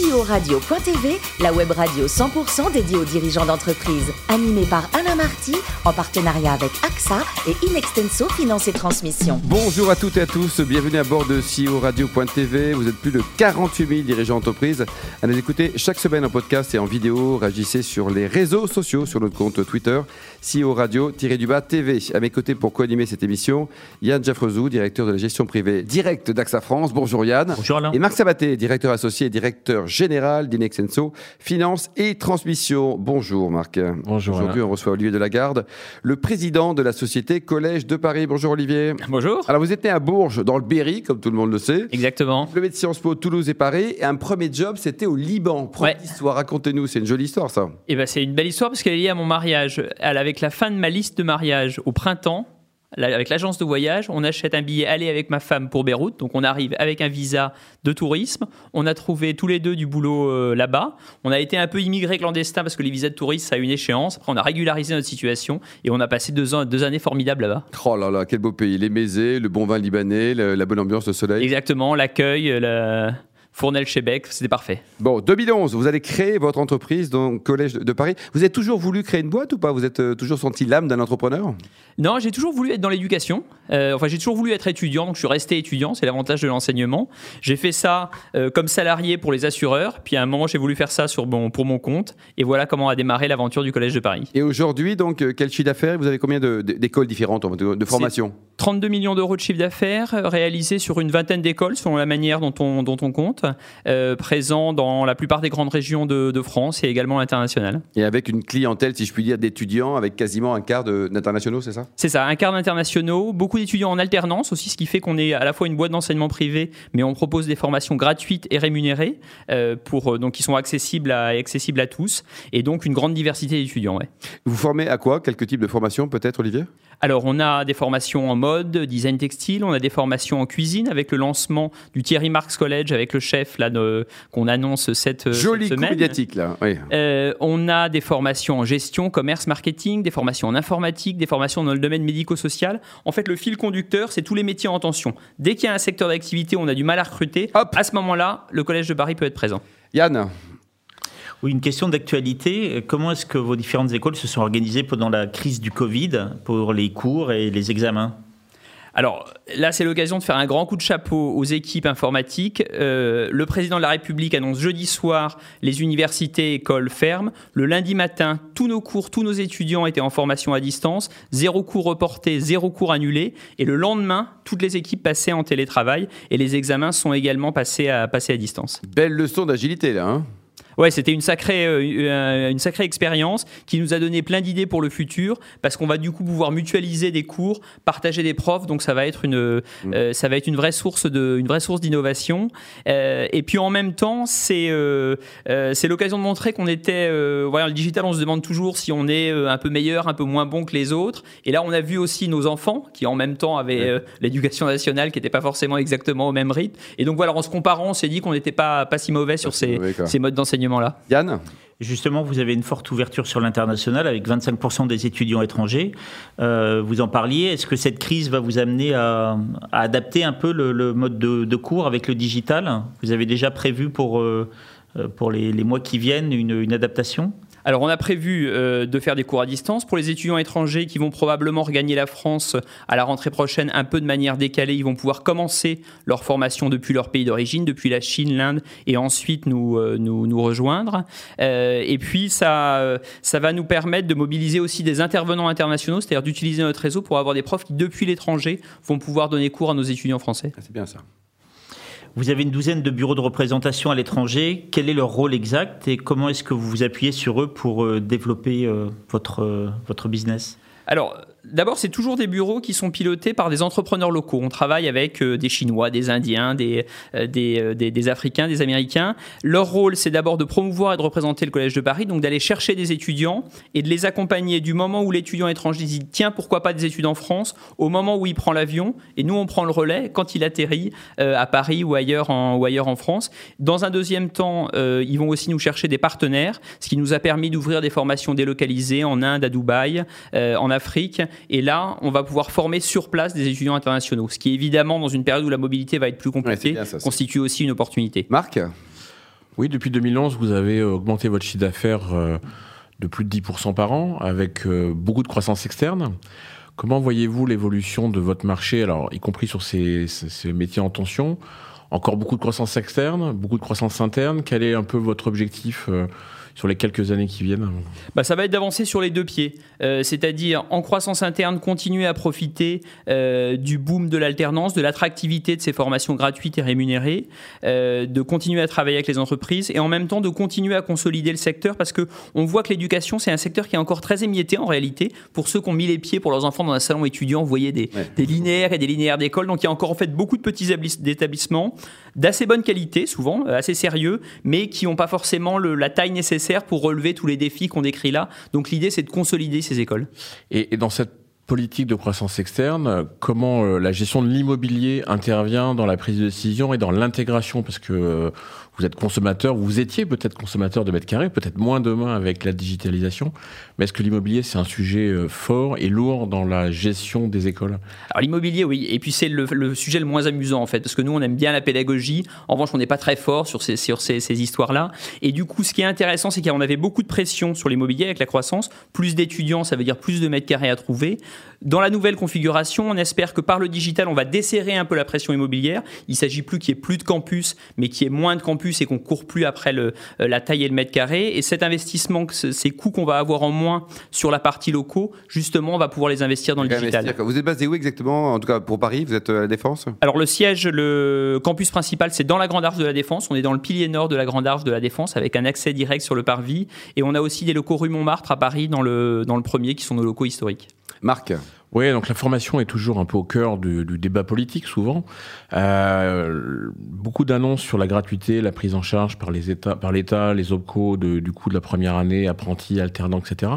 CEO-radio.tv, la web radio 100% dédiée aux dirigeants d'entreprise. Animée par Alain Marty, en partenariat avec AXA et Inextenso Finance et Transmission. Bonjour à toutes et à tous, bienvenue à bord de CEO Radio.tv. Vous êtes plus de 48 000 dirigeants d'entreprise à nous écouter chaque semaine en podcast et en vidéo. Réagissez sur les réseaux sociaux, sur notre compte Twitter, CEO Radio-du-bas TV. À mes côtés pour co-animer cette émission, Yann Jaffrezou, directeur de la gestion privée directe d'AXA France. Bonjour Yann. Bonjour Alain. Et Marc Sabaté, directeur associé et directeur général d'Inexenso Finance et Transmission. Bonjour Marc. Bonjour. Aujourd'hui, on reçoit Olivier Delagarde, le président de la société Collège de Paris. Bonjour Olivier. Bonjour. Alors vous êtes né à Bourges, dans le Berry, comme tout le monde le sait. Exactement. Diplômé de Sciences Po, Toulouse et Paris. Et un premier job, c'était au Liban. Prof Ouais. d'histoire, racontez-nous. C'est une jolie histoire, ça. Et ben c'est une belle histoire parce qu'elle est liée à mon mariage. Elle, avec la fin de ma liste de mariage au printemps, avec l'agence de voyage, on achète un billet aller avec ma femme pour Beyrouth. Donc on arrive avec un visa de tourisme. On a trouvé tous les deux du boulot euh, là-bas. On a été un peu immigré clandestin parce que les visas de tourisme ça a une échéance. Après on a régularisé notre situation et on a passé deux, ans, deux années formidables là-bas. Oh là là, quel beau pays. Les Mézés, le bon vin libanais, le- la bonne ambiance, le soleil. Exactement, l'accueil, la fournelle Chebec, c'était parfait. Bon, 2011, vous allez créer votre entreprise dans le Collège de Paris. Vous avez toujours voulu créer une boîte ou pas? Vous êtes euh, toujours senti l'âme d'un entrepreneur? Non, j'ai toujours voulu être dans l'éducation. Euh, enfin, j'ai toujours voulu être étudiant, donc je suis resté étudiant. C'est l'avantage de l'enseignement. J'ai fait ça euh, comme salarié pour les assureurs. Puis à un moment, j'ai voulu faire ça sur mon, pour mon compte. Et voilà comment a démarré l'aventure du Collège de Paris. Et aujourd'hui, donc, quel chiffre d'affaires? Vous avez combien d'écoles différentes, de, de formation 32 millions d'euros de chiffre d'affaires réalisés sur une vingtaine d'écoles selon la manière dont on, dont on compte, euh, présents dans la plupart des grandes régions de, de France et également à l'international. Et avec une clientèle, si je puis dire, d'étudiants, avec quasiment un quart d'internationaux, c'est ça? C'est ça, un quart d'internationaux, beaucoup d'étudiants en alternance aussi, ce qui fait qu'on est à la fois une boîte d'enseignement privé, mais on propose des formations gratuites et rémunérées, euh, pour, euh, donc qui sont accessibles à, accessibles à tous, et donc une grande diversité d'étudiants. Ouais. Vous formez à quoi? Quelques types de formation, peut-être, Olivier? Alors, on a des formations en mode, design textile, on a des formations en cuisine avec le lancement du Thierry Marx College avec le chef là qu'on annonce cette, Joli cette semaine. médiatique, là. Oui. Euh, on a des formations en gestion, commerce, marketing, des formations en informatique, des formations dans le domaine médico-social. En fait, le fil conducteur, c'est tous les métiers en tension. Dès qu'il y a un secteur d'activité où on a du mal à recruter, Hop. à ce moment-là, le Collège de Paris peut être présent. Yann Oui, une question d'actualité. Comment est-ce que vos différentes écoles se sont organisées pendant la crise du Covid pour les cours et les examens? Alors là, c'est l'occasion de faire un grand coup de chapeau aux équipes informatiques. Euh, le président de la République annonce jeudi soir les universités et écoles fermes. Le lundi matin, tous nos cours, tous nos étudiants étaient en formation à distance. Zéro cours reporté, zéro cours annulé. Et le lendemain, toutes les équipes passaient en télétravail et les examens sont également passés à, passés à distance. Belle leçon d'agilité, là. hein Ouais, c'était une sacrée, euh, euh, une sacrée expérience qui nous a donné plein d'idées pour le futur parce qu'on va du coup pouvoir mutualiser des cours, partager des profs, donc ça va être une, euh, ça va être une vraie source de, une vraie source d'innovation. Euh, et puis en même temps, c'est, c'est l'occasion de montrer qu'on était, voilà, le digital, on se demande toujours si on est un peu meilleur, un peu moins bon que les autres. Et là, on a vu aussi nos enfants qui en même temps avaient l'éducation nationale qui n'était pas forcément exactement au même rythme. Et donc voilà, en se comparant, on s'est dit qu'on n'était pas, pas si mauvais sur si ces, mauvais, ces modes d'enseignement Yann? Justement, vous avez une forte ouverture sur l'international avec 25% des étudiants étrangers. Euh, vous en parliez. Est-ce que cette crise va vous amener à, à adapter un peu le, le mode de, de cours avec le digital? Vous avez déjà prévu pour, euh, euh, pour les, les mois qui viennent une, une adaptation? Alors, on a prévu euh, de faire des cours à distance. Pour les étudiants étrangers qui vont probablement regagner la France à la rentrée prochaine un peu de manière décalée, ils vont pouvoir commencer leur formation depuis leur pays d'origine, depuis la Chine, l'Inde, et ensuite nous, euh, nous, rejoindre. Euh, et puis, ça, ça va nous permettre de mobiliser aussi des intervenants internationaux, c'est-à-dire d'utiliser notre réseau pour avoir des profs qui, depuis l'étranger, vont pouvoir donner cours à nos étudiants français. Ah, C'est bien ça. Vous avez une douzaine de bureaux de représentation à l'étranger. Quel est leur rôle exact et comment est-ce que vous vous appuyez sur eux pour euh, développer euh, votre, euh, votre business? D'abord, c'est toujours des bureaux qui sont pilotés par des entrepreneurs locaux. On travaille avec euh, des Chinois, des Indiens, des, euh, euh, des- des Africains, des Américains. Leur rôle, c'est d'abord de promouvoir et de représenter le Collège de Paris, donc d'aller chercher des étudiants et de les accompagner du moment où l'étudiant étranger dit tiens, pourquoi pas des études en France, au moment où il prend l'avion, et nous, on prend le relais quand il atterrit à Paris ou ailleurs, en, ou ailleurs en France. Dans un deuxième temps, ils vont aussi nous chercher des partenaires, ce qui nous a permis d'ouvrir des formations délocalisées en Inde, à Dubaï, en Afrique. Et là, on va pouvoir former sur place des étudiants internationaux, ce qui évidemment, dans une période où la mobilité va être plus compliquée, ça, constitue aussi une opportunité. Marc Oui, depuis 2011, vous avez augmenté votre chiffre d'affaires de plus de 10% par an, avec beaucoup de croissance externe. Comment voyez-vous l'évolution de votre marché, alors y compris sur ces, ces métiers en tension? Encore beaucoup de croissance externe, beaucoup de croissance interne. Quel est un peu votre objectif sur les quelques années qui viennent. Bah, Ça va être d'avancer sur les deux pieds, euh, c'est-à-dire en croissance interne, continuer à profiter euh, du boom de l'alternance, de l'attractivité de ces formations gratuites et rémunérées, euh, de continuer à travailler avec les entreprises et en même temps de continuer à consolider le secteur parce que on voit que l'éducation c'est un secteur qui est encore très émietté en réalité. Pour ceux qui ont mis les pieds pour leurs enfants dans un salon étudiant, vous voyez des, des linéaires et des linéaires d'école, donc il y a encore en fait beaucoup de petits établissements d'assez bonne qualité, souvent assez sérieux, mais qui n'ont pas forcément le, la taille nécessaire pour relever tous les défis qu'on décrit là. Donc l'idée, c'est de consolider ces écoles. Et, dans cette politique de croissance externe, comment euh, la gestion de l'immobilier intervient dans la prise de décision et dans l'intégration? Parce que euh, vous êtes consommateur, vous étiez peut-être consommateur de mètres carrés, peut-être moins demain avec la digitalisation, mais est-ce que l'immobilier c'est un sujet euh, fort et lourd dans la gestion des écoles? Alors l'immobilier oui, et puis c'est le, sujet le moins amusant en fait, parce que nous on aime bien la pédagogie, en revanche on n'est pas très fort sur ces, histoires-là, et du coup ce qui est intéressant c'est qu'on avait beaucoup de pression sur l'immobilier avec la croissance, plus d'étudiants ça veut dire plus de mètres carrés à trouver, dans la nouvelle configuration, on espère que par le digital, on va desserrer un peu la pression immobilière. Il s'agit plus qu'il y ait plus de campus, mais qu'il y ait moins de campus et qu'on court plus après le, euh, la taille et le mètre carré. Et cet investissement, ces coûts qu'on va avoir en moins sur la partie locaux, justement, on va pouvoir les investir dans le digital. Vous êtes basé où exactement? En tout cas, pour Paris, vous êtes à la Défense? Alors, le siège, le campus principal, c'est dans la Grande Arche de la Défense. On est dans le pilier nord de la Grande Arche de la Défense avec un accès direct sur le parvis. Et on a aussi des locaux rue Montmartre à Paris dans le, dans le premier qui sont nos locaux historiques. Marc oui, donc la formation est toujours un peu au cœur du, débat politique, souvent. Euh, beaucoup d'annonces sur la gratuité, la prise en charge par les États, par l'État, les OPCO du coût de la première année, apprentis, alternants, etc.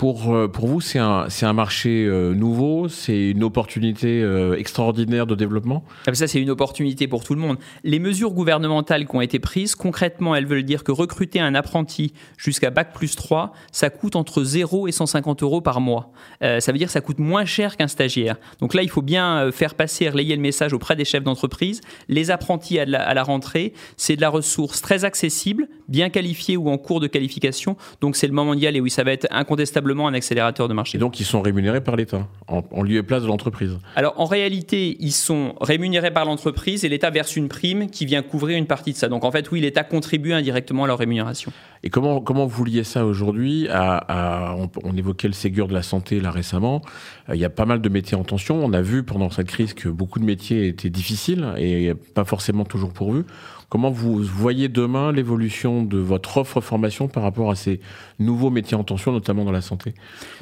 Pour, euh, pour vous, c'est un, marché euh, nouveau, c'est une opportunité euh, extraordinaire de développement? Ah, Ça, c'est une opportunité pour tout le monde. Les mesures gouvernementales qui ont été prises, concrètement, elles veulent dire que recruter un apprenti jusqu'à Bac plus 3, ça coûte entre 0 et 150 euros par mois. ça veut dire que ça coûte moins cher qu'un stagiaire. Donc là, il faut bien faire passer, relayer le message auprès des chefs d'entreprise. Les apprentis à la, rentrée, c'est de la ressource très accessible, bien qualifiée ou en cours de qualification. Donc c'est le moment d'y aller. Oui, ça va être incontestablement un accélérateur de marché. Et donc ils sont rémunérés par l'État, en, lieu et place de l'entreprise Alors en réalité, ils sont rémunérés par l'entreprise et l'État verse une prime qui vient couvrir une partie de ça. Donc en fait, oui, l'État contribue indirectement à leur rémunération. Et comment, comment vous liez ça aujourd'hui à, on, évoquait le Ségur de la santé là récemment. Euh, il y a pas mal de métiers en tension. On a vu pendant cette crise que beaucoup de métiers étaient difficiles et pas forcément toujours pourvus. Comment vous voyez demain l'évolution de votre offre formation par rapport à ces nouveaux métiers en tension, notamment dans la santé?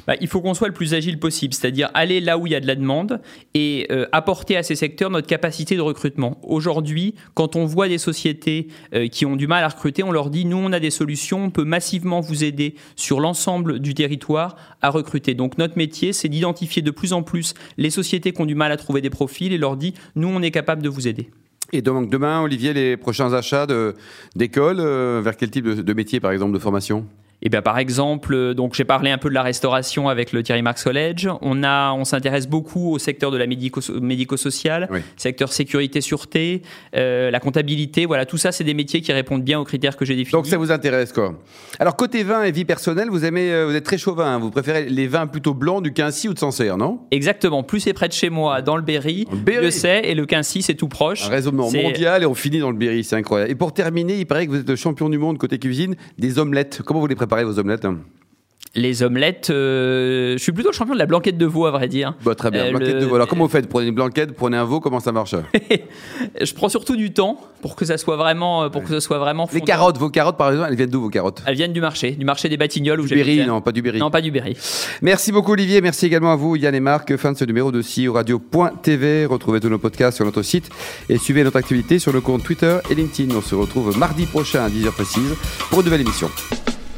Bah, Il faut qu'on soit le plus agile possible, c'est-à-dire aller là où il y a de la demande et euh, apporter à ces secteurs notre capacité de recrutement. Aujourd'hui, quand on voit des sociétés euh, qui ont du mal à recruter, on leur dit, nous, on a des solutions, on peut massivement vous aider sur l'ensemble du territoire à recruter. Donc notre métier, c'est d'identifier de plus en plus les sociétés qui ont du mal à trouver des profils et leur dire, nous, on est capable de vous aider. Et donc demain, Olivier, les prochains achats d'écoles, euh, vers quel type de métier, par exemple, de formation? Eh bien par exemple, euh, donc j'ai parlé un peu de la restauration avec le Thierry Marx College. On a, on s'intéresse beaucoup au secteur de la médico-social, secteur sécurité sûreté, euh, la comptabilité. Voilà, tout ça, c'est des métiers qui répondent bien aux critères que j'ai définis. Donc ça vous intéresse quoi Alors côté vin et vie personnelle, vous aimez, euh, vous êtes très chauvin. Hein. vous préférez les vins plutôt blancs du Quincy ou de Sancerre, non? Exactement. Plus c'est près de chez moi, dans le Berry, le sais, et le Quincy c'est tout proche. Un raisonnement mondial et on finit dans le Berry, c'est incroyable. Et pour terminer, il paraît que vous êtes le champion du monde côté cuisine des omelettes. Comment vous les préparez préparez vos omelettes les omelettes, euh, je suis plutôt le champion de la blanquette de veau, à vrai dire. Bah, très bien, euh, blanquette de veau. Alors, comment vous faites? Prenez une blanquette, prenez un veau, comment ça marche? Je prends surtout du temps pour que ça soit vraiment, pour que ça soit vraiment. Les carottes, vos carottes, par exemple, elles viennent d'où vos carottes? Elles viennent du marché, du marché des Batignolles. Du Berry, non, pas du Berry. Non, pas du Berry. Merci beaucoup, Olivier. Merci également à vous, Yann et Marc. Fin de ce numéro de CEO Radio.tv. Retrouvez tous nos podcasts sur notre site et suivez notre activité sur le compte Twitter et LinkedIn. On se retrouve mardi prochain à 10h précise pour une nouvelle émission.